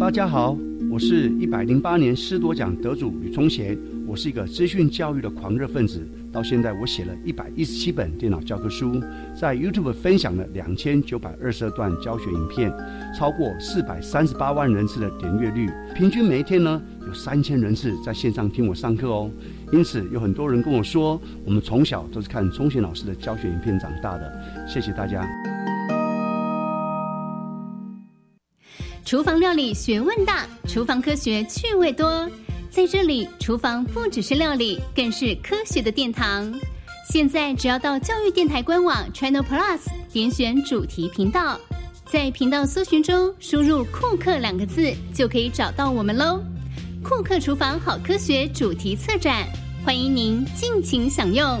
大家好，我是一百零八年师铎奖得主吕聪贤。我是一个资讯教育的狂热分子，到现在我写了一百一十七本电脑教科书，在 YouTube 分享了两千九百二十二段教学影片，超过四百三十八万人次的点阅率，平均每一天呢有三千人次在线上听我上课哦。因此有很多人跟我说，我们从小都是看聪贤老师的教学影片长大的。谢谢大家。厨房料理学问大，厨房科学趣味多。在这里，厨房不只是料理，更是科学的殿堂。现在只要到教育电台官网 Channel Plus 点选主题频道，在频道搜寻中输入“库克”两个字，就可以找到我们喽。库克厨房好科学主题策展，欢迎您尽情享用。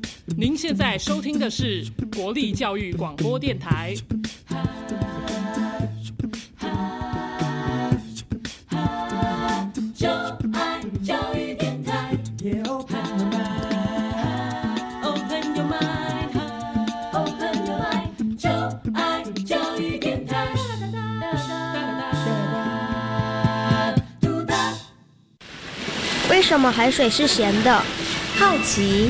您现在收听的是国立教育广播电台。就爱教育电台。为什么海水是咸的？好奇。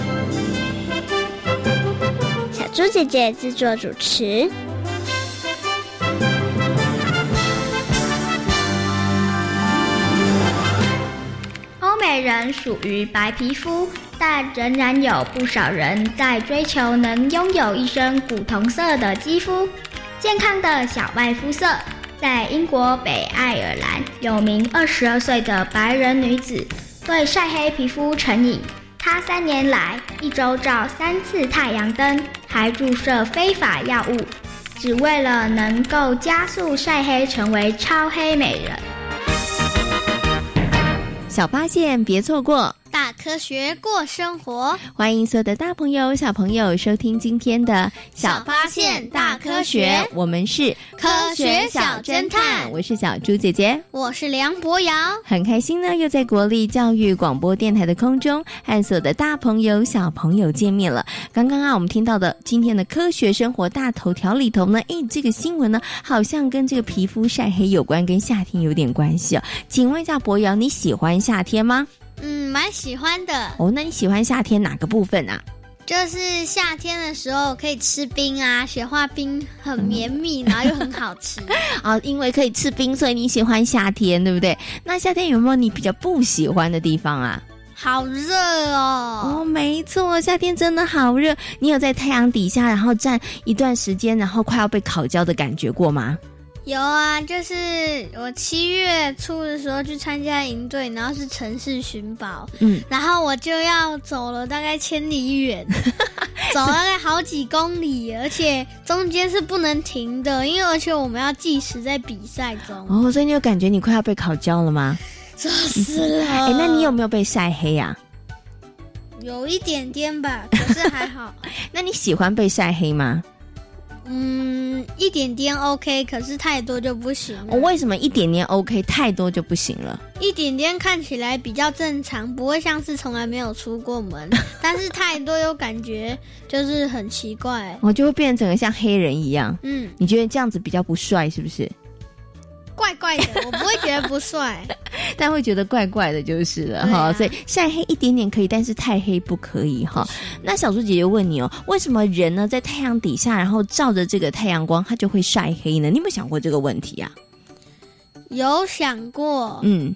朱姐姐制作主持。欧美人属于白皮肤，但仍然有不少人在追求能拥有一身古铜色的肌肤，健康的小麦肤色。在英国北爱尔兰，有名二十二岁的白人女子对晒黑皮肤成瘾。她三年来一周照三次太阳灯，还注射非法药物，只为了能够加速晒黑，成为超黑美人。小发现，别错过。大科学过生活，欢迎所有的大朋友、小朋友收听今天的小发现大科学。我们是科学小侦探，我是小猪姐姐，我是梁博瑶。很开心呢，又在国立教育广播电台的空中和所有的大朋友、小朋友见面了。刚刚啊，我们听到的今天的科学生活大头条里头呢，哎，这个新闻呢，好像跟这个皮肤晒黑有关，跟夏天有点关系哦。请问一下博瑶，你喜欢夏天吗？嗯，蛮喜欢的。哦，那你喜欢夏天哪个部分啊？就是夏天的时候可以吃冰啊，雪花冰很绵密，然后又很好吃。啊，因为可以吃冰，所以你喜欢夏天，对不对？那夏天有没有你比较不喜欢的地方啊？好热哦！哦，没错，夏天真的好热。你有在太阳底下，然后站一段时间，然后快要被烤焦的感觉过吗？有啊，就是我七月初的时候去参加营队，然后是城市寻宝，嗯，然后我就要走了大概千里远，走大概好几公里，而且中间是不能停的，因为而且我们要计时在比赛中。哦，所以你有感觉你快要被烤焦了吗？热死了！哎，那你有没有被晒黑呀？有一点点吧，可是还好。那你喜欢被晒黑吗？嗯，一点点 OK，可是太多就不行。我为什么一点点 OK，太多就不行了？一点点看起来比较正常，不会像是从来没有出过门，但是太多又感觉就是很奇怪，我就会变成像黑人一样。嗯，你觉得这样子比较不帅是不是？怪怪的，我不会觉得不帅。但会觉得怪怪的，就是了哈。所以晒黑一点点可以，但是太黑不可以哈。那小猪姐姐问你哦，为什么人呢在太阳底下，然后照着这个太阳光，它就会晒黑呢？你有没有想过这个问题啊？有想过，嗯，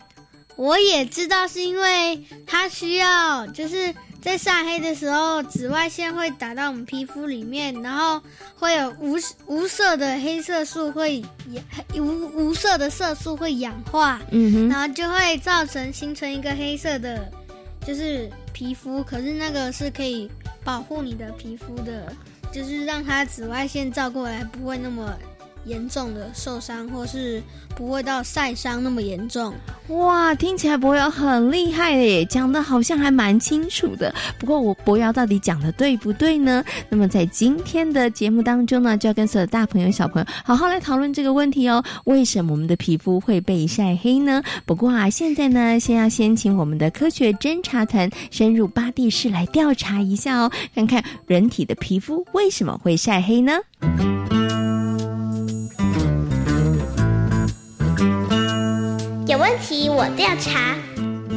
我也知道是因为它需要就是。在晒黑的时候，紫外线会打到我们皮肤里面，然后会有无无色的黑色素会氧无无色的色素会氧化，嗯哼，然后就会造成形成一个黑色的，就是皮肤。可是那个是可以保护你的皮肤的，就是让它紫外线照过来不会那么。严重的受伤，或是不会到晒伤那么严重。哇，听起来博瑶很厉害耶，讲的好像还蛮清楚的。不过我博瑶到底讲的对不对呢？那么在今天的节目当中呢，就要跟所有大朋友小朋友好好来讨论这个问题哦。为什么我们的皮肤会被晒黑呢？不过啊，现在呢，先要先请我们的科学侦查团深入巴地市来调查一下哦，看看人体的皮肤为什么会晒黑呢？有问题我调查，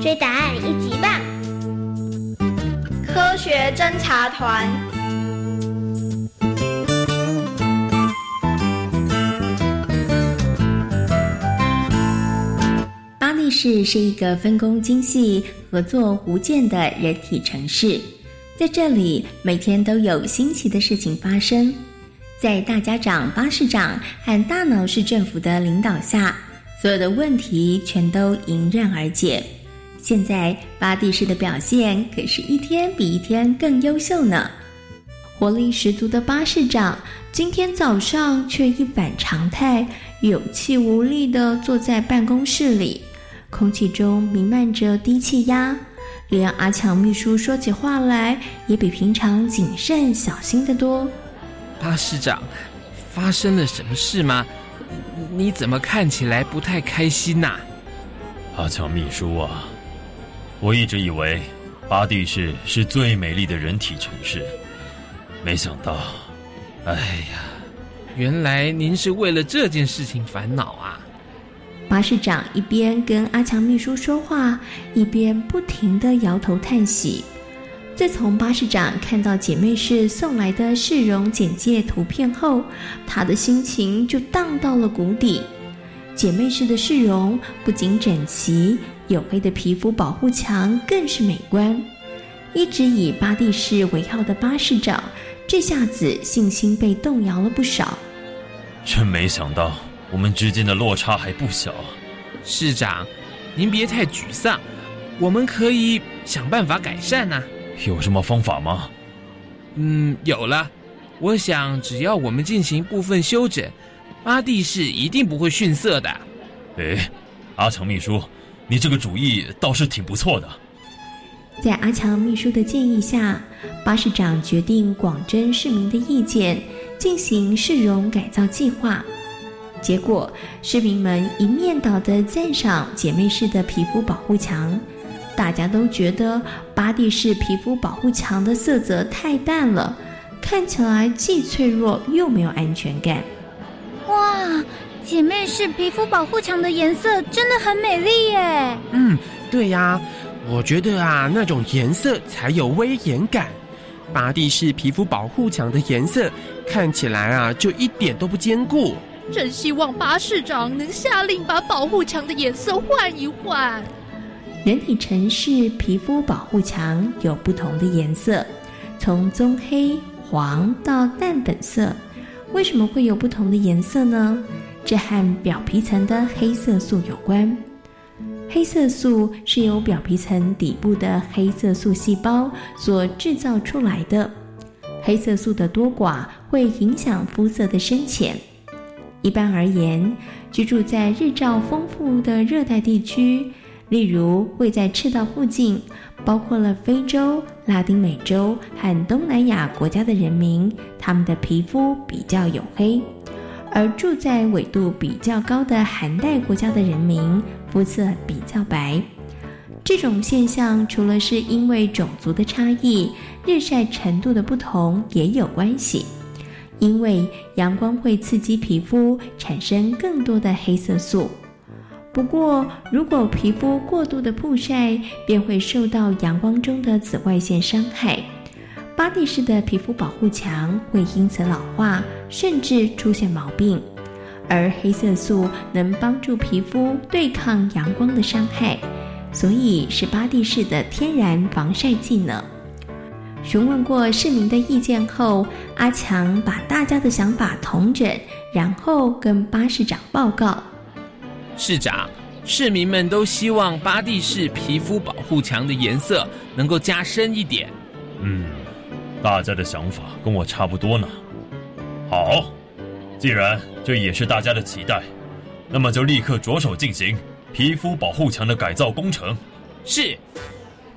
追答案一级棒！科学侦查团。巴黎市是一个分工精细、合作无间的人体城市，在这里每天都有新奇的事情发生。在大家长巴士长和大脑市政府的领导下。所有的问题全都迎刃而解。现在巴蒂市的表现可是一天比一天更优秀呢。活力十足的巴士长今天早上却一反常态，有气无力地坐在办公室里，空气中弥漫着低气压，连阿强秘书说起话来也比平常谨慎小心得多。巴士长，发生了什么事吗？你怎么看起来不太开心呐？阿强秘书啊，我一直以为巴蒂市是最美丽的人体城市，没想到，哎呀，原来您是为了这件事情烦恼啊！巴市长一边跟阿强秘书说话，一边不停的摇头叹息。自从巴士长看到姐妹市送来的市容简介图片后，他的心情就荡到了谷底。姐妹市的市容不仅整齐，黝黑的皮肤保护墙更是美观。一直以巴蒂市为傲的巴士长，这下子信心被动摇了不少。真没想到，我们之间的落差还不小。市长，您别太沮丧，我们可以想办法改善呐。有什么方法吗？嗯，有了。我想，只要我们进行部分修整，阿蒂是一定不会逊色的。哎，阿强秘书，你这个主意倒是挺不错的。在阿强秘书的建议下，巴士长决定广征市民的意见，进行市容改造计划。结果，市民们一面倒的赞赏姐妹市的皮肤保护墙。大家都觉得巴蒂式皮肤保护墙的色泽太淡了，看起来既脆弱又没有安全感。哇，姐妹式皮肤保护墙的颜色真的很美丽耶！嗯，对呀，我觉得啊，那种颜色才有威严感。巴蒂式皮肤保护墙的颜色看起来啊，就一点都不坚固。真希望巴市长能下令把保护墙的颜色换一换。人体城市皮肤保护墙有不同的颜色，从棕黑、黄到淡粉色。为什么会有不同的颜色呢？这和表皮层的黑色素有关。黑色素是由表皮层底部的黑色素细胞所制造出来的。黑色素的多寡会影响肤色的深浅。一般而言，居住在日照丰富的热带地区。例如，位在赤道附近，包括了非洲、拉丁美洲和东南亚国家的人民，他们的皮肤比较黝黑；而住在纬度比较高的寒带国家的人民，肤色比较白。这种现象除了是因为种族的差异、日晒程度的不同也有关系，因为阳光会刺激皮肤产生更多的黑色素。不过，如果皮肤过度的曝晒，便会受到阳光中的紫外线伤害。巴蒂式的皮肤保护墙会因此老化，甚至出现毛病。而黑色素能帮助皮肤对抗阳光的伤害，所以是巴蒂式的天然防晒剂呢。询问过市民的意见后，阿强把大家的想法统整，然后跟巴士长报告。市长，市民们都希望巴蒂市皮肤保护墙的颜色能够加深一点。嗯，大家的想法跟我差不多呢。好，既然这也是大家的期待，那么就立刻着手进行皮肤保护墙的改造工程。是。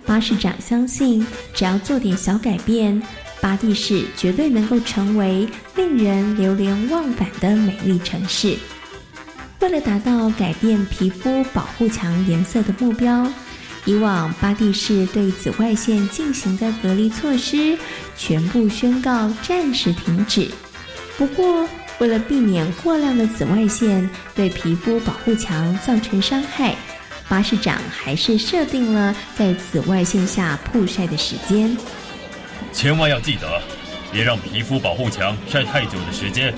巴市长相信，只要做点小改变，巴蒂市绝对能够成为令人流连忘返的美丽城市。为了达到改变皮肤保护墙颜色的目标，以往巴蒂市对紫外线进行的隔离措施全部宣告暂时停止。不过，为了避免过量的紫外线对皮肤保护墙造成伤害，巴士长还是设定了在紫外线下曝晒的时间。千万要记得，别让皮肤保护墙晒太久的时间。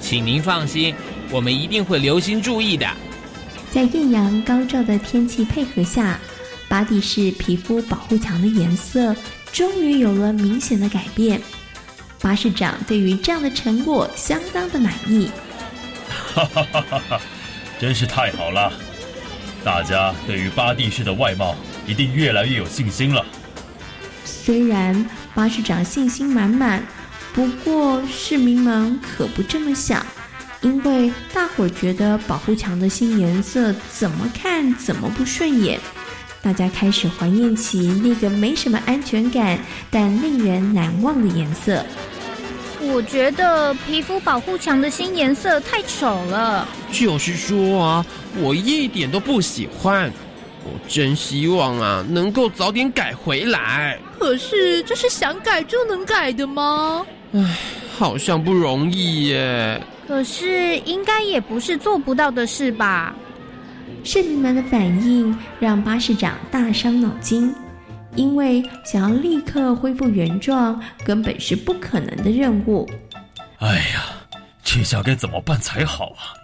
请您放心。我们一定会留心注意的。在艳阳高照的天气配合下，巴蒂式皮肤保护墙的颜色终于有了明显的改变。巴士长对于这样的成果相当的满意。哈哈哈哈哈！真是太好了，大家对于巴蒂市的外貌一定越来越有信心了。虽然巴士长信心满满，不过市民们可不这么想。因为大伙儿觉得保护墙的新颜色怎么看怎么不顺眼，大家开始怀念起那个没什么安全感但令人难忘的颜色。我觉得皮肤保护墙的新颜色太丑了。就是说啊，我一点都不喜欢。我真希望啊，能够早点改回来。可是这是想改就能改的吗？唉，好像不容易耶。可是，应该也不是做不到的事吧？市民们的反应让巴士长大伤脑筋，因为想要立刻恢复原状，根本是不可能的任务。哎呀，这下该怎么办才好啊？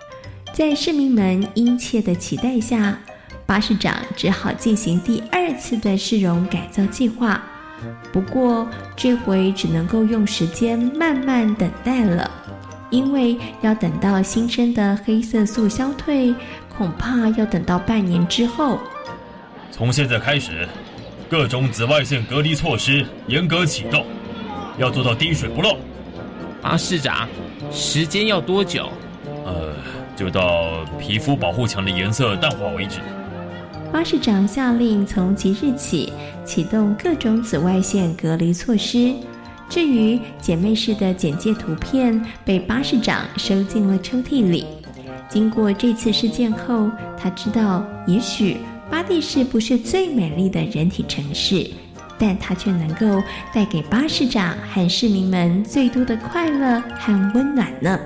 在市民们殷切的期待下，巴士长只好进行第二次的市容改造计划。不过，这回只能够用时间慢慢等待了。因为要等到新生的黑色素消退，恐怕要等到半年之后。从现在开始，各种紫外线隔离措施严格启动，要做到滴水不漏。啊，市长，时间要多久？呃，就到皮肤保护墙的颜色淡化为止。巴士长下令，从即日起启动各种紫外线隔离措施。至于姐妹式的简介图片被巴士长收进了抽屉里。经过这次事件后，他知道也许巴蒂市不是最美丽的人体城市，但它却能够带给巴士长和市民们最多的快乐和温暖呢。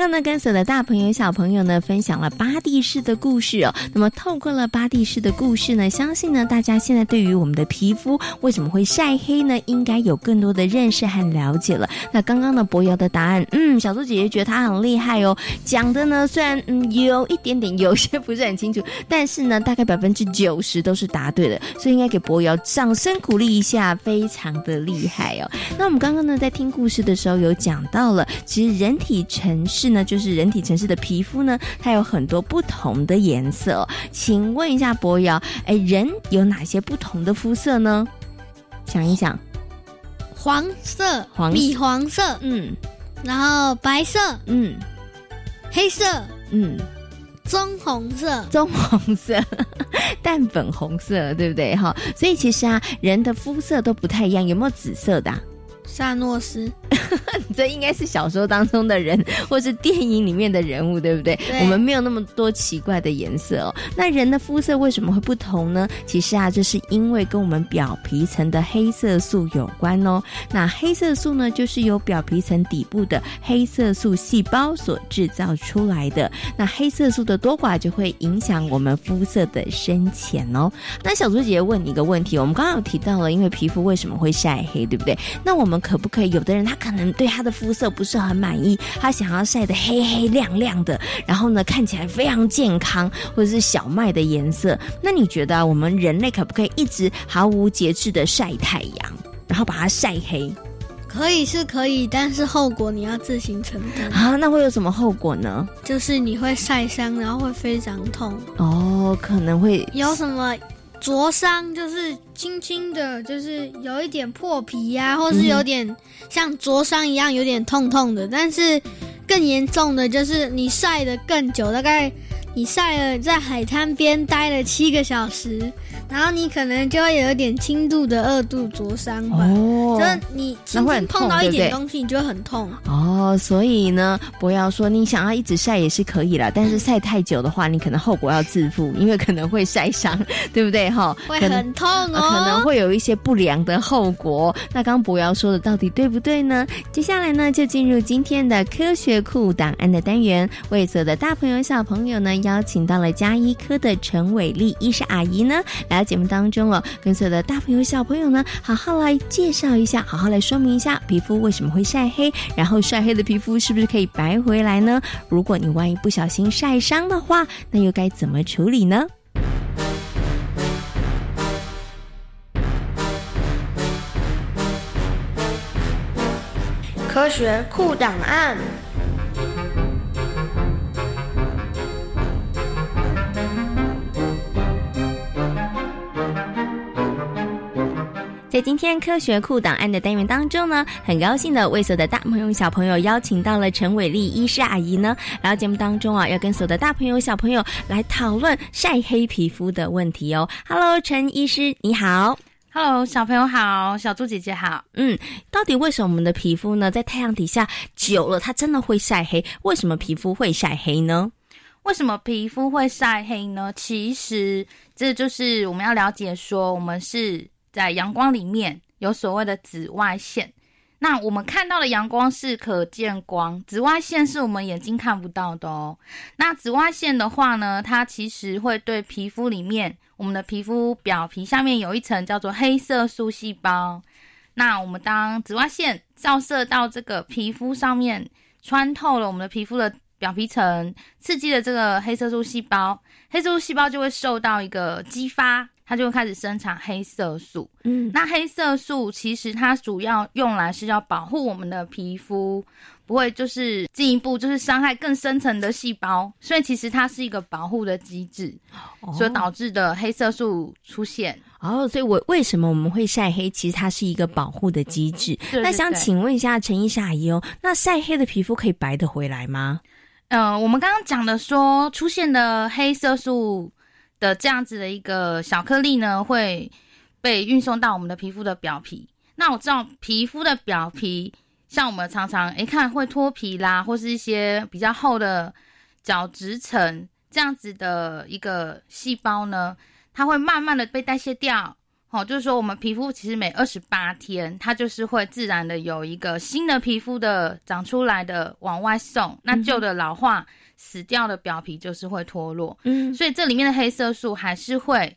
刚呢跟所有的大朋友、小朋友呢，分享了巴蒂式的故事哦。那么，透过了巴蒂式的故事呢，相信呢，大家现在对于我们的皮肤为什么会晒黑呢，应该有更多的认识和了解了。那刚刚呢博瑶的答案，嗯，小猪姐姐觉得她很厉害哦。讲的呢，虽然嗯有一点点有些不是很清楚，但是呢，大概百分之九十都是答对的，所以应该给博瑶掌声鼓励一下，非常的厉害哦。那我们刚刚呢，在听故事的时候有讲到了，其实人体城市。那就是人体城市的皮肤呢，它有很多不同的颜色。请问一下博瑶，哎，人有哪些不同的肤色呢？想一想，黄色、黄米黄色，嗯，然后白色，嗯，黑色，嗯，棕红色，棕红色，淡粉红色，对不对？哈，所以其实啊，人的肤色都不太一样。有没有紫色的？萨诺斯。这应该是小说当中的人，或是电影里面的人物，对不对？对我们没有那么多奇怪的颜色哦。那人的肤色为什么会不同呢？其实啊，这是因为跟我们表皮层的黑色素有关哦。那黑色素呢，就是由表皮层底部的黑色素细胞所制造出来的。那黑色素的多寡就会影响我们肤色的深浅哦。那小猪姐姐问你一个问题，我们刚刚有提到了，因为皮肤为什么会晒黑，对不对？那我们可不可以？有的人他可能对他的肤色不是很满意，他想要晒得黑黑亮亮的，然后呢看起来非常健康，或者是小麦的颜色。那你觉得、啊、我们人类可不可以一直毫无节制的晒太阳，然后把它晒黑？可以是可以，但是后果你要自行承担啊。那会有什么后果呢？就是你会晒伤，然后会非常痛。哦，可能会有什么灼伤，就是轻轻的，就是有一点破皮呀、或是有点像灼伤一样，有点痛痛的。但是更严重的就是你晒的更久，大概你晒了在海滩边待了七个小时。然后你可能就会有一点轻度的二度灼伤吧，哦就是你轻轻碰到一点东西，你就会很痛。哦，所以呢，不要说你想要一直晒也是可以啦，但是晒太久的话，你可能后果要自负，因为可能会晒伤，对不对？哈，会很痛哦，呃可能会有一些不良的后果。那刚博瑶说的到底对不对呢？接下来呢，就进入今天的科学库档案的单元，为所有的大朋友小朋友呢，邀请到了加医科的陈伟丽医师阿姨呢，来到节目当中哦，跟所有的大朋友小朋友呢，好好来介绍一下，好好来说明一下皮肤为什么会晒黑，然后晒黑的皮肤是不是可以白回来呢？如果你万一不小心晒伤的话，那又该怎么处理呢？科学库档案。在今天科学库档案的单元当中呢，很高兴的为所有的大朋友小朋友邀请到了陈伟丽医师阿姨呢，来到节目当中啊，要跟所有的大朋友小朋友来讨论晒黑皮肤的问题哦。Hello，陈医师你好。Hello，小朋友好，小猪姐姐好。嗯，到底为什么我们的皮肤呢，在太阳底下久了，它真的会晒黑？为什么皮肤会晒黑呢？为什么皮肤会晒黑呢？其实这就是我们要了解说，我们是在阳光里面有所谓的紫外线。那我们看到的阳光是可见光，紫外线是我们眼睛看不到的哦。那紫外线的话呢，它其实会对皮肤里面，我们的皮肤表皮下面有一层叫做黑色素细胞。那我们当紫外线照射到这个皮肤上面，穿透了我们的皮肤的表皮层，刺激了这个黑色素细胞，黑色素细胞就会受到一个激发，它就会开始生产黑色素。嗯，那黑色素其实它主要用来是要保护我们的皮肤，不会就是进一步就是伤害更深层的细胞，所以其实它是一个保护的机制，所导致的黑色素出现。哦，所以我为什么我们会晒黑？其实它是一个保护的机制。对对那想请问一下陈医师阿姨哦，那晒黑的皮肤可以白得回来吗？呃，我们刚刚讲的说出现的黑色素的这样子的一个小颗粒呢，会被运送到我们的皮肤的表皮。那我知道皮肤的表皮，像我们常常一看会脱皮啦，或是一些比较厚的角质层这样子的一个细胞呢，它会慢慢的被代谢掉。好、就是说我们皮肤其实每二十八天，它就是会自然的有一个新的皮肤的长出来的往外送，那旧的老化、死掉的表皮就是会脱落。嗯，所以这里面的黑色素还是会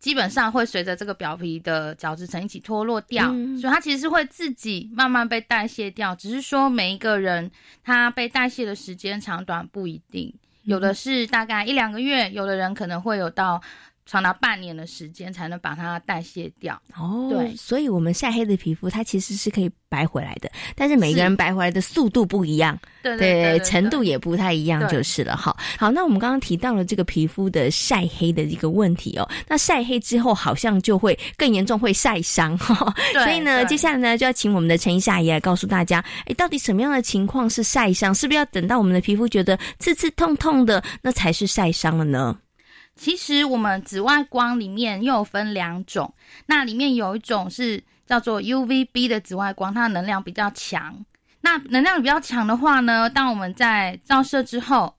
基本上会随着这个表皮的角质层一起脱落掉，嗯。所以它其实是会自己慢慢被代谢掉，只是说每一个人他被代谢的时间长短不一定，有的是大概一两个月，有的人可能会有到长达半年的时间才能把它代谢掉。哦，对所以我们晒黑的皮肤它其实是可以白回来的，但是每个人白回来的速度不一样，对程度也不太一样就是了。好，好，那我们刚刚提到了这个皮肤的晒黑的一个问题哦，那晒黑之后好像就会更严重，会晒伤哈。对所以呢，接下来呢就要请我们的陈医师阿姨来告诉大家，哎，到底什么样的情况是晒伤？是不是要等到我们的皮肤觉得刺刺痛痛的，那才是晒伤了呢？其实我们紫外光里面又分两种，那里面有一种是叫做 UVB 的紫外光，它的能量比较强。那能量比较强的话呢，当我们在照射之后，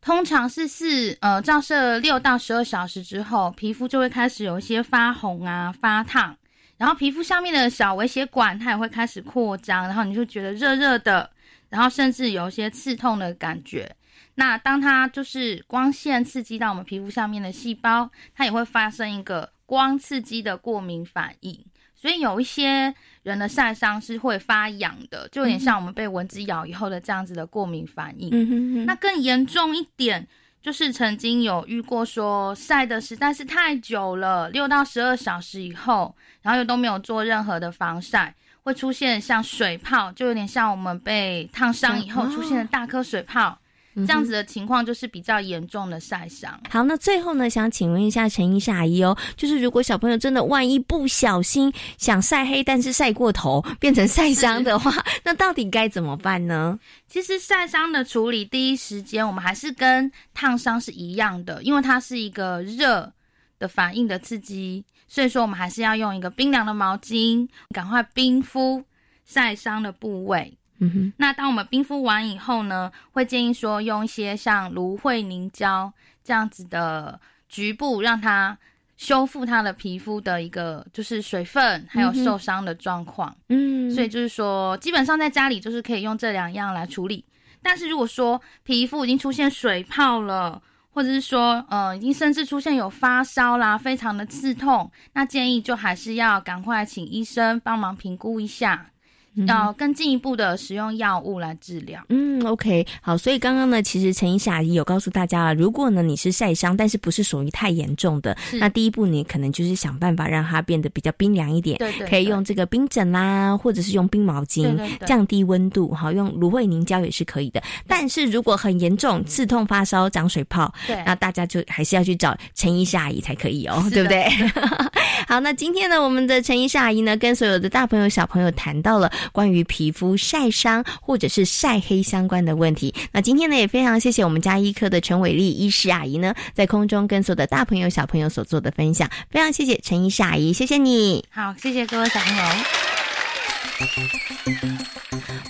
通常是四呃照射六到十二小时之后，皮肤就会开始有一些发红啊、发烫，然后皮肤上面的小微血管它也会开始扩张，然后你就觉得热热的，然后甚至有一些刺痛的感觉。那当它就是光线刺激到我们皮肤上面的细胞，它也会发生一个光刺激的过敏反应。所以有一些人的晒伤是会发痒的，就有点像我们被蚊子咬以后的这样子的过敏反应。嗯哼哼那更严重一点，就是曾经有遇过说晒的实在是太久了，六到十二小时以后，然后又都没有做任何的防晒，会出现像水泡，就有点像我们被烫伤以后出现的大颗水泡。这样子的情况就是比较严重的晒伤。好，那最后呢，想请问一下陈医师阿姨哦，就是如果小朋友真的万一不小心想晒黑，但是晒过头变成晒伤的话，那到底该怎么办呢？其实晒伤的处理，第一时间我们还是跟烫伤是一样的，因为它是一个热的反应的刺激，所以说我们还是要用一个冰凉的毛巾，赶快冰敷晒伤的部位。嗯哼，那当我们冰敷完以后呢，会建议说用一些像芦荟凝胶这样子的局部，让它修复它的皮肤的一个就是水分还有受伤的状况。嗯所以就是说，基本上在家里就是可以用这两样来处理。但是如果说皮肤已经出现水泡了，或者是说，呃，已经甚至出现有发烧啦，非常的刺痛，那建议就还是要赶快请医生帮忙评估一下，嗯要更进一步的使用药物来治疗。嗯，OK，好，所以刚刚呢，其实陈医师阿姨有告诉大家了，如果呢你是晒伤，但是不是属于太严重的，那第一步你可能就是想办法让它变得比较冰凉一点，对对可以用这个冰枕啦，或者是用冰毛巾降低温度，好，用芦荟凝胶也是可以的。但是如果很严重，刺痛、发烧、长水泡，对。那大家就还是要去找陈医师阿姨才可以哦，对不对？好，那今天呢，我们的陈医师阿姨呢，跟所有的大朋友、小朋友谈到了关于皮肤晒伤或者是晒黑相关的问题。那今天呢，也非常谢谢我们家医科的陈伟丽医师阿姨呢，在空中跟所有的大朋友、小朋友所做的分享，非常谢谢陈医师阿姨，谢谢你。好，谢谢各位小朋友。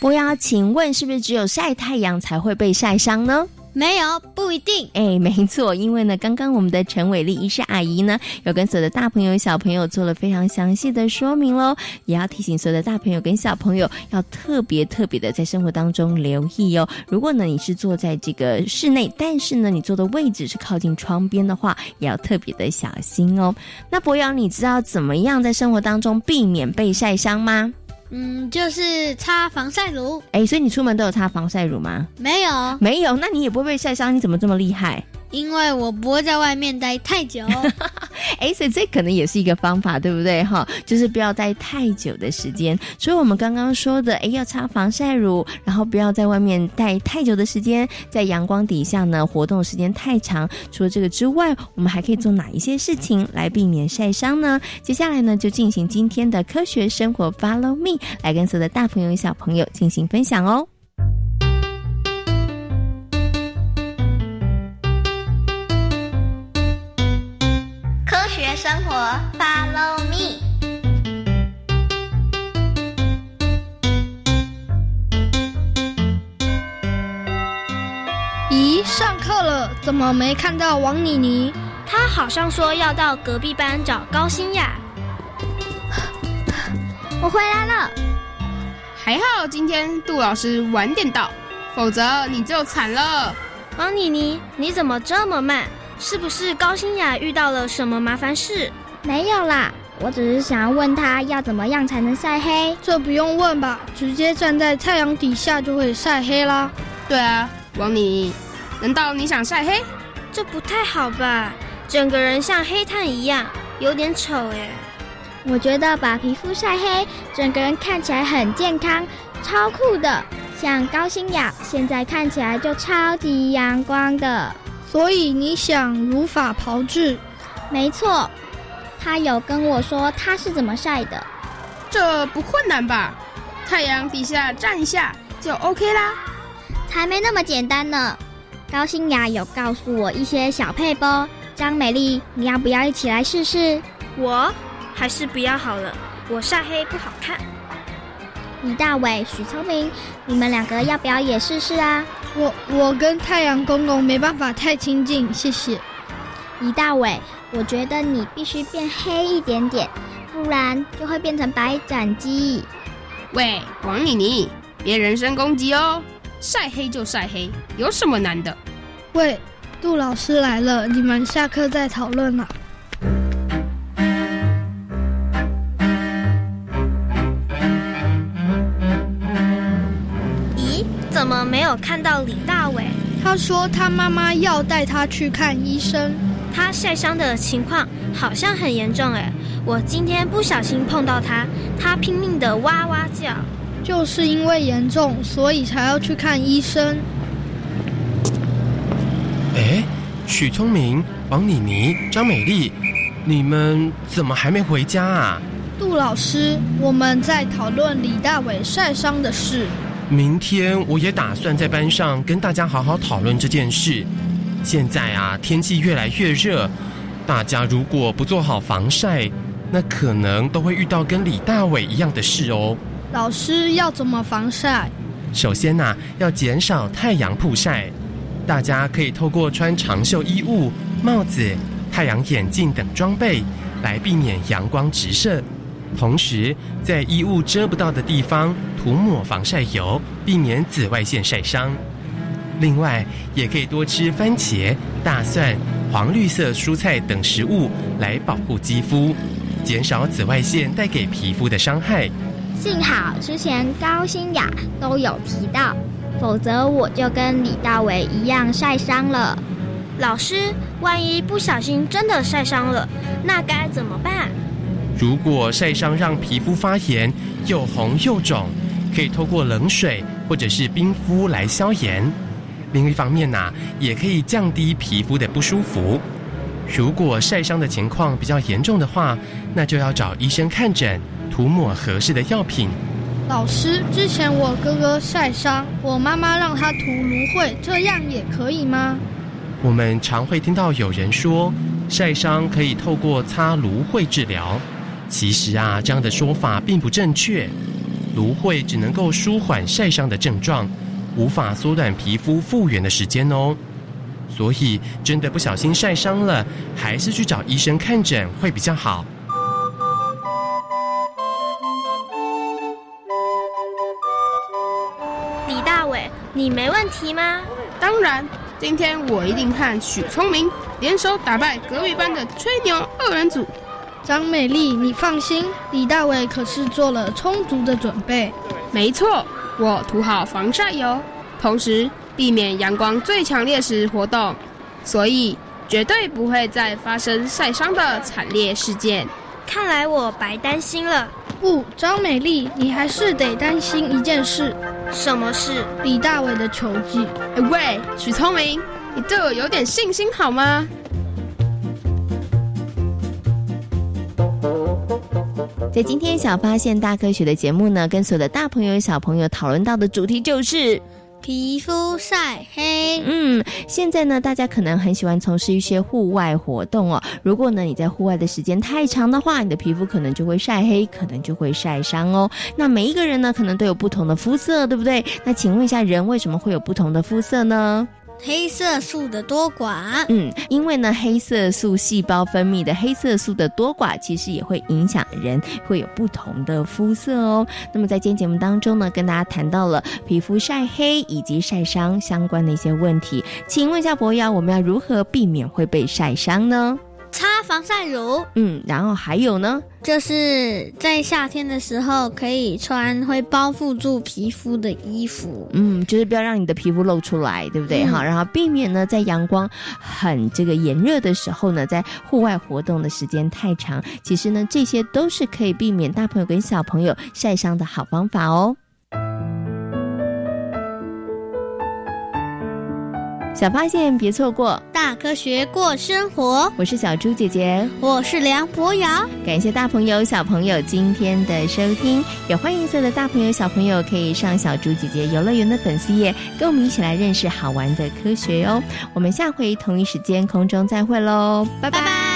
博瑶，请问是不是只有晒太阳才会被晒伤呢？没有，不一定。哎，没错，因为呢，刚刚我们的陈伟丽医师阿姨呢，有跟所有的大朋友、小朋友做了非常详细的说明喽，也要提醒所有的大朋友跟小朋友，要特别特别的在生活当中留意哦。如果呢你是坐在这个室内，但是呢你坐的位置是靠近窗边的话，也要特别的小心哦。那博洋，你知道怎么样在生活当中避免被晒伤吗？嗯，就是擦防晒乳。哎，所以你出门都有擦防晒乳吗？没有，没有，那你也不会被晒伤，你怎么这么厉害？因为我不会在外面待太久。哎，所以这可能也是一个方法，对不对？哈，就是不要待太久的时间。所以我们刚刚说的，哎，要擦防晒乳，然后不要在外面待太久的时间，在阳光底下呢活动时间太长。除了这个之外，我们还可以做哪一些事情来避免晒伤呢？接下来呢，就进行今天的科学生活 Follow Me，来跟所有的大朋友、小朋友进行分享哦。学生活，Follow me。咦，上课了，怎么没看到王妮妮？她好像说要到隔壁班找高欣雅。我回来了，还好今天杜老师晚点到，否则你就惨了。王妮妮，你怎么这么慢？是不是高欣雅遇到了什么麻烦事？没有啦，我只是想要问他要怎么样才能晒黑。这不用问吧，直接站在太阳底下就会晒黑啦。对啊，王妮，难道你想晒黑？这不太好吧？整个人像黑炭一样，有点丑哎。我觉得把皮肤晒黑，整个人看起来很健康，超酷的。像高欣雅现在看起来就超级阳光的。所以你想如法炮制？没错，他有跟我说他是怎么晒的。这不困难吧？太阳底下站一下就 OK 啦。才没那么简单呢。高欣雅有告诉我一些小配波，张美丽，你要不要一起来试试？我还是不要好了，我晒黑不好看。李大伟、许聪明，你们两个要不要也试试啊？我我跟太阳公公没办法太亲近，谢谢。李大伟，我觉得你必须变黑一点点，不然就会变成白斩鸡。喂，王妮妮，别人身攻击哦，晒黑就晒黑，有什么难的？喂，杜老师来了，你们下课再讨论了。咦，怎么没有看到李大伟？他说他妈妈要带他去看医生。他晒伤的情况好像很严重哎，我今天不小心碰到他，他拼命的哇哇叫。就是因为严重，所以才要去看医生。哎，许聪明、王妮妮、张美丽，你们怎么还没回家啊？杜老师，我们在讨论李大伟晒伤的事。明天我也打算在班上跟大家好好讨论这件事。现在啊，天气越来越热，大家如果不做好防晒，那可能都会遇到跟李大伟一样的事哦。老师要怎么防晒？首先呐、要减少太阳曝晒。大家可以透过穿长袖衣物、帽子、太阳眼镜等装备来避免阳光直射。同时，在衣物遮不到的地方涂抹防晒油，避免紫外线晒伤。另外，也可以多吃番茄、大蒜、黄绿色蔬菜等食物来保护肌肤，减少紫外线带给皮肤的伤害。幸好之前高新雅都有提到，否则我就跟李大伟一样晒伤了。老师，万一不小心真的晒伤了，那该怎么办？如果晒伤让皮肤发炎，又红又肿，可以透过冷水或者是冰敷来消炎。另一方面呐、也可以降低皮肤的不舒服。如果晒伤的情况比较严重的话，那就要找医生看诊，涂抹合适的药品。老师，之前我哥哥晒伤，我妈妈让他涂芦荟，这样也可以吗？我们常会听到有人说，晒伤可以透过擦芦荟治疗。其实啊，这样的说法并不正确。芦荟只能够舒缓晒伤的症状，无法缩短皮肤复原的时间哦。所以，真的不小心晒伤了，还是去找医生看诊会比较好。李大伟，你没问题吗？当然，今天我一定和许聪明联手打败隔壁班的吹牛二人组。张美丽，你放心，李大伟可是做了充足的准备。没错，我涂好防晒油，同时避免阳光最强烈时活动，所以绝对不会再发生晒伤的惨烈事件。看来我白担心了。不，张美丽，你还是得担心一件事。什么事？李大伟的球技。哎喂，许聪明，你对我有点信心好吗？在今天小发现大科学的节目呢，跟所有的大朋友小朋友讨论到的主题就是。皮肤晒黑，嗯，现在呢，大家可能很喜欢从事一些户外活动哦。如果呢你在户外的时间太长的话，你的皮肤可能就会晒黑，可能就会晒伤哦。那每一个人呢，可能都有不同的肤色，对不对？那请问一下，人为什么会有不同的肤色呢？黑色素的多寡。嗯，因为呢，黑色素细胞分泌的黑色素的多寡，其实也会影响人会有不同的肤色哦。那么在今天节目当中呢，跟大家谈到了皮肤晒黑以及晒伤相关的一些问题。请问一下博瑶，我们要如何避免会被晒伤呢？擦防晒乳，嗯，然后还有呢，就是在夏天的时候可以穿会包覆住皮肤的衣服。嗯，就是不要让你的皮肤露出来，对不对？嗯哈、然后避免呢在阳光很这个炎热的时候呢，在户外活动的时间太长。其实呢，这些都是可以避免大朋友跟小朋友晒伤的好方法哦。小发现别错过，大科学过生活，我是小猪姐姐，我是梁博瑶。感谢大朋友、小朋友今天的收听，也欢迎所有的大朋友、小朋友可以上小猪姐姐游乐园的粉丝页，跟我们一起来认识好玩的科学哦。我们下回同一时间空中再会喽，拜拜。春天